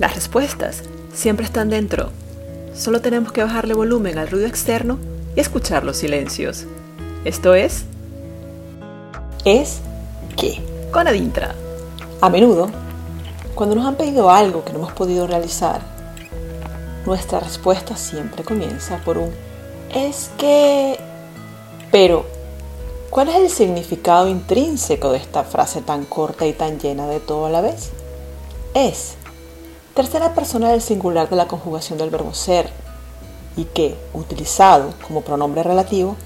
Las respuestas siempre están dentro. Solo tenemos que bajarle volumen al ruido externo y escuchar los silencios. Esto es... Es que. Con Adintra. A menudo, cuando nos han pedido algo que no hemos podido realizar, nuestra respuesta siempre comienza por un es que... Pero, ¿cuál es el significado intrínseco de esta frase tan corta y tan llena de todo a la vez? Es tercera persona del singular de la conjugación del verbo ser y que, utilizado como pronombre relativo,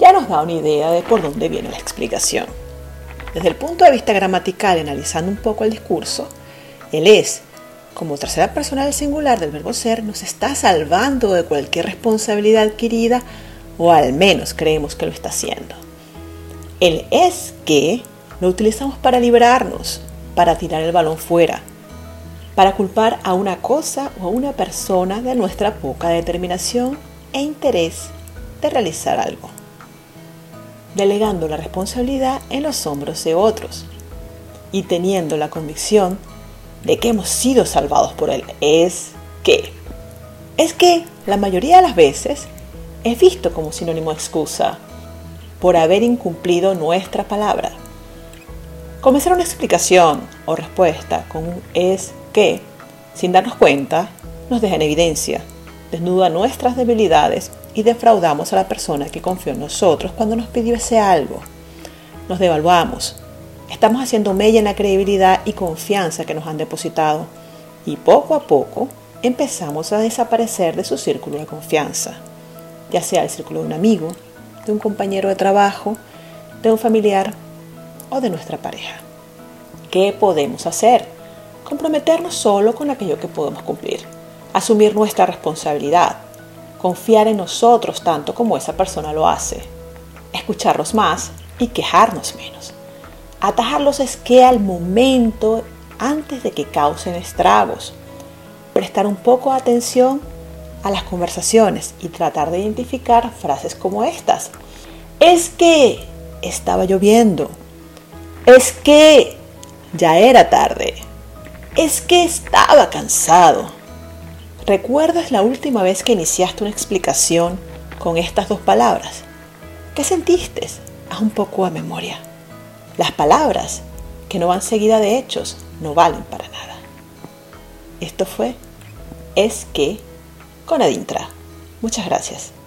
ya nos da una idea de por dónde viene la explicación. Desde el punto de vista gramatical, analizando un poco el discurso, el es, como tercera persona del singular del verbo ser, nos está salvando de cualquier responsabilidad adquirida o al menos creemos que lo está haciendo. El es que lo utilizamos para liberarnos, para tirar el balón fuera, para culpar a una cosa o a una persona de nuestra poca determinación e interés de realizar algo, delegando la responsabilidad en los hombros de otros y teniendo la convicción de que hemos sido salvados por Él. Es que, es que la mayoría de las veces es visto como sinónimo de excusa por haber incumplido nuestra palabra. Comenzar una explicación o respuesta con un es que, sin darnos cuenta, nos deja en evidencia, desnuda nuestras debilidades y defraudamos a la persona que confió en nosotros cuando nos pidió ese algo. Nos devaluamos. Estamos haciendo mella en la credibilidad y confianza que nos han depositado y poco a poco empezamos a desaparecer de su círculo de confianza, ya sea el círculo de un amigo, de un compañero de trabajo, de un familiar o de nuestra pareja. ¿Qué podemos hacer? Comprometernos solo con aquello que podemos cumplir, asumir nuestra responsabilidad, confiar en nosotros tanto como esa persona lo hace, escucharlos más y quejarnos menos, atajarlos es que al momento antes de que causen estragos, prestar un poco de atención a las conversaciones y tratar de identificar frases como estas. Es que estaba lloviendo. Es que ya era tarde. Es que estaba cansado. ¿Recuerdas la última vez que iniciaste una explicación con estas dos palabras? ¿Qué sentiste? Haz un poco a memoria. Las palabras que no van seguida de hechos no valen para nada. Esto fue Es que con Adintra. Muchas gracias.